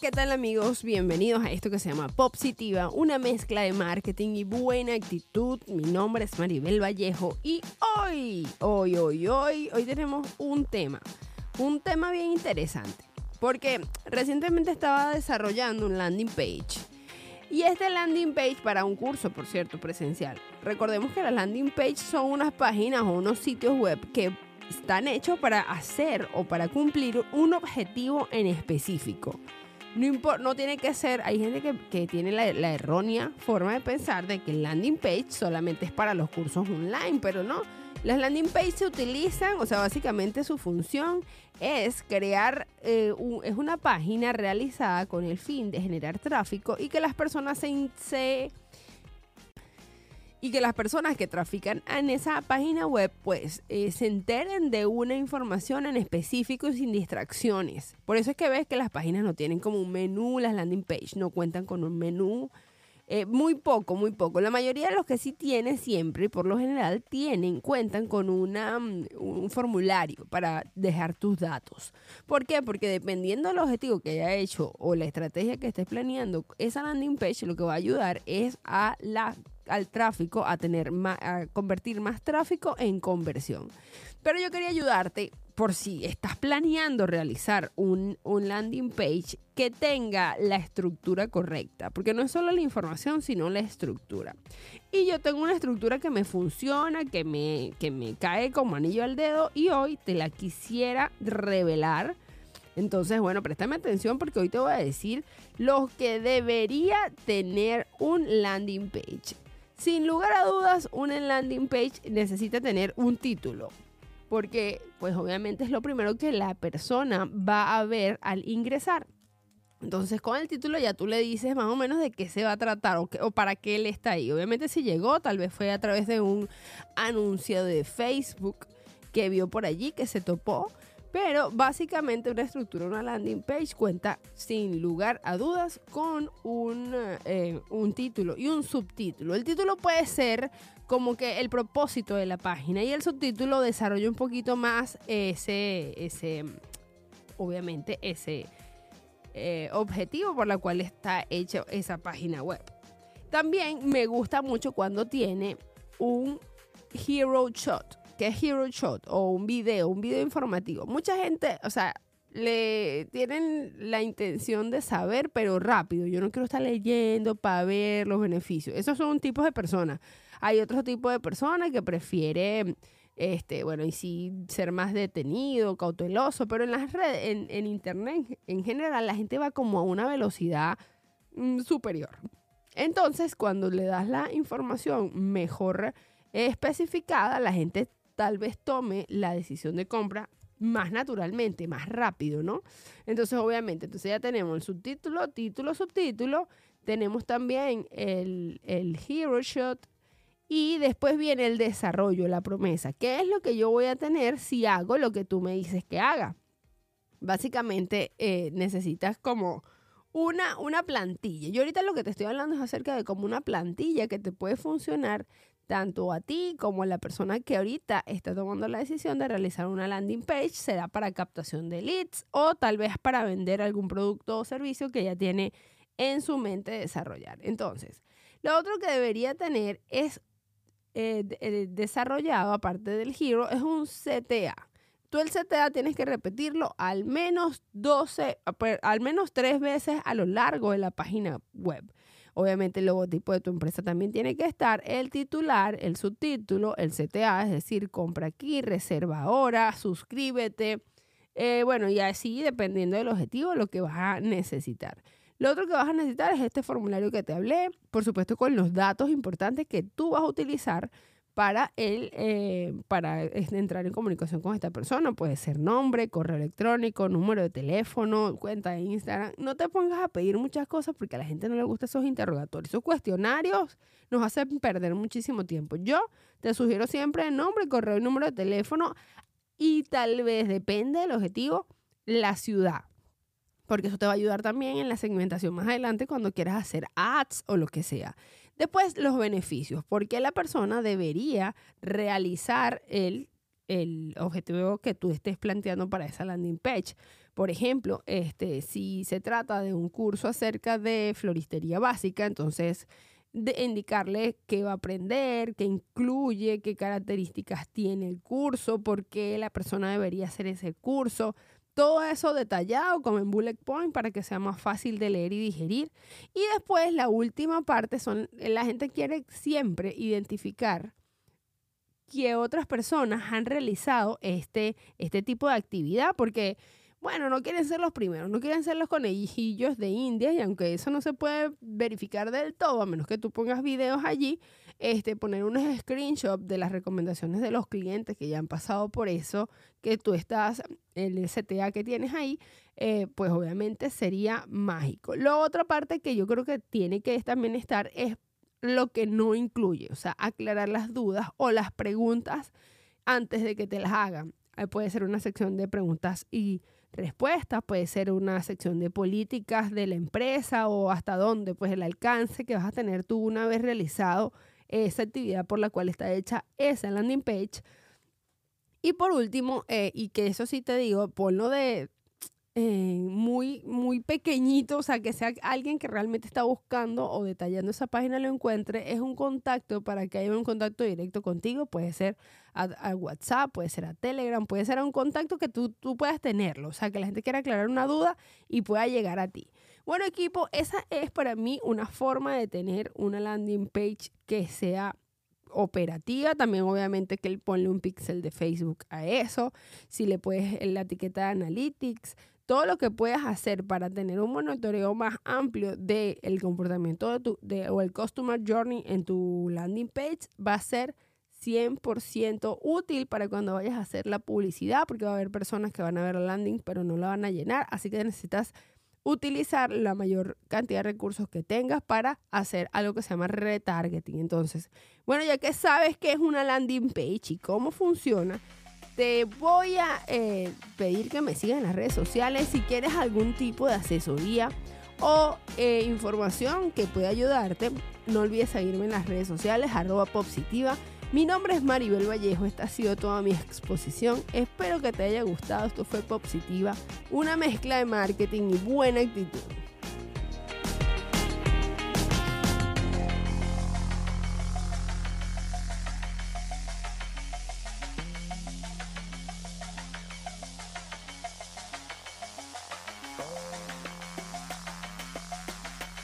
¿qué tal amigos? Bienvenidos a esto que se llama Positiva, una mezcla de marketing y buena actitud. Mi nombre es Maribel Vallejo y hoy, hoy, hoy, hoy, hoy tenemos un tema, un tema bien interesante, porque recientemente estaba desarrollando un landing page. Y este landing page para un curso, por cierto, presencial. Recordemos que las landing page son unas páginas o unos sitios web que están hechos para hacer o para cumplir un objetivo en específico. No, no tiene que ser, hay gente que, tiene la, errónea forma de pensar de que el landing page solamente es para los cursos online, pero no. Las landing page se utilizan, o sea, básicamente su función es crear, eh, es una página realizada con el fin de generar tráfico y que las personas se y que las personas que trafican en esa página web pues eh, se enteren de una información en específico y sin distracciones. Por eso es que ves que las páginas no tienen como un menú, las landing page no cuentan con un menú. Eh, muy poco, muy poco. La mayoría de los que sí tienen siempre, por lo general, tienen, cuentan con una, mm, un formulario para dejar tus datos. ¿Por qué? Porque dependiendo del objetivo que haya hecho o la estrategia que estés planeando, esa landing page lo que va a ayudar es a la al tráfico, a tener a convertir más tráfico en conversión. Pero yo quería ayudarte por si estás planeando realizar un, un, landing page que tenga la estructura correcta, porque no es solo la información, sino la estructura. Y yo tengo una estructura que me funciona, que me, que me cae como anillo al dedo y hoy te la quisiera revelar. Entonces, bueno, préstame atención porque hoy te voy a decir lo que debería tener un landing page. Sin lugar a dudas, una landing page necesita tener un título, porque pues obviamente es lo primero que la persona va a ver al ingresar. Entonces con el título ya tú le dices más o menos de qué se va a tratar o, o, para qué él está ahí. Obviamente si llegó, tal vez fue a través de un anuncio de Facebook que vio por allí, que se topó pero básicamente una estructura, una landing page cuenta sin lugar a dudas con un, eh, un título y un subtítulo. El título puede ser como que el propósito de la página y el subtítulo desarrolla un poquito más ese, ese obviamente, ese eh, objetivo por la cual está hecha esa página web. También me gusta mucho cuando tiene un hero shot que es Hero Shot o un video, un video informativo. Mucha gente, o sea, le tienen la intención de saber, pero rápido. Yo no quiero estar leyendo para ver los beneficios. Esos son tipos de personas. Hay otro tipo de personas que prefiere, este, bueno, y sí ser más detenido, cauteloso, pero en las redes, en, internet en general, la gente va como a una velocidad mm, superior. Entonces, cuando le das la información mejor especificada, la gente tal vez tome la decisión de compra más naturalmente, más rápido, ¿no? Entonces, obviamente, entonces ya tenemos el subtítulo, título, subtítulo, tenemos también el, el hero shot y después viene el desarrollo, la promesa. ¿Qué es lo que yo voy a tener si hago lo que tú me dices que haga? Básicamente eh, necesitas como una, una plantilla. Yo ahorita lo que te estoy hablando es acerca de como una plantilla que te puede funcionar tanto a ti como a la persona que ahorita está tomando la decisión de realizar una landing page, será para captación de leads o tal vez para vender algún producto o servicio que ya tiene en su mente desarrollar. Entonces, lo otro que debería tener es eh, eh, desarrollado, aparte del Hero, es un CTA. Tú el CTA tienes que repetirlo al menos 12, al menos tres veces a lo largo de la página web. Obviamente el logotipo de tu empresa también tiene que estar, el titular, el subtítulo, el CTA, es decir, compra aquí, reserva ahora, suscríbete. Eh, bueno, y así dependiendo del objetivo, lo que vas a necesitar. Lo otro que vas a necesitar es este formulario que te hablé, por supuesto con los datos importantes que tú vas a utilizar para, el, eh, para entrar en comunicación con esta persona. Puede ser nombre, correo electrónico, número de teléfono, cuenta de Instagram. No te pongas a pedir muchas cosas porque a la gente no le gusta esos interrogatorios. Esos cuestionarios nos hacen perder muchísimo tiempo. Yo te sugiero siempre nombre, correo y número de teléfono y tal vez, depende del objetivo, la ciudad porque eso te va a ayudar también en la segmentación más adelante cuando quieras hacer ads o lo que sea. Después, los beneficios. ¿Por qué la persona debería realizar el el objetivo que tú estés planteando para esa landing page. Por ejemplo, este, si se trata de un curso acerca de floristería básica, entonces de indicarle qué va a aprender, qué incluye, qué características tiene el curso, por qué la persona debería hacer ese curso. Todo eso detallado como en bullet point para que sea más fácil de leer y digerir. Y después la última parte son, la gente quiere siempre identificar que otras personas han realizado este, este tipo de actividad porque bueno, no quieren ser los primeros, no quieren ser los conejillos de India y aunque eso no se puede verificar del todo, a menos que tú pongas videos allí, este, poner unos screenshots de las recomendaciones de los clientes que ya han pasado por eso, que tú estás, el CTA que tienes ahí, eh, pues obviamente sería mágico. La otra parte que yo creo que tiene que también estar es lo que no incluye, o sea, aclarar las dudas o las preguntas antes de que te las hagan. puede ser una sección de preguntas y respuestas, puede ser una sección de políticas de la empresa o hasta dónde, pues el alcance que vas a tener tú una vez realizado esa actividad por la cual está hecha esa landing page. Y por último, eh, y que eso sí te digo, ponlo de eh, muy, muy pequeño, o sea, que sea alguien que realmente está buscando o detallando esa página lo encuentre, es un contacto para que haya un contacto directo contigo, puede ser a, WhatsApp, puede ser a Telegram, puede ser a un contacto que tú, tú puedas tenerlo, o sea, que la gente quiera aclarar una duda y pueda llegar a ti. Bueno, equipo, esa es para mí una forma de tener una landing page que sea operativa. También obviamente que él ponle un pixel de Facebook a eso. Si le puedes la etiqueta de Analytics todo lo que puedas hacer para tener un monitoreo más amplio del el comportamiento de tu, de, o el Customer Journey en tu landing page va a ser 100% útil para cuando vayas a hacer la publicidad, porque va a haber personas que van a ver la landing pero no la van a llenar, así que necesitas utilizar la mayor cantidad de recursos que tengas para hacer algo que se llama retargeting. Entonces, bueno, ya que sabes qué es una landing page y cómo funciona, te voy a eh, pedir que me sigas en las redes sociales si quieres algún tipo de asesoría o eh, información que pueda ayudarte. No olvides seguirme en las redes sociales, arroba positiva. Mi nombre es Maribel Vallejo, esta ha sido toda mi exposición. Espero que te haya gustado, esto fue Positiva, una mezcla de marketing y buena actitud.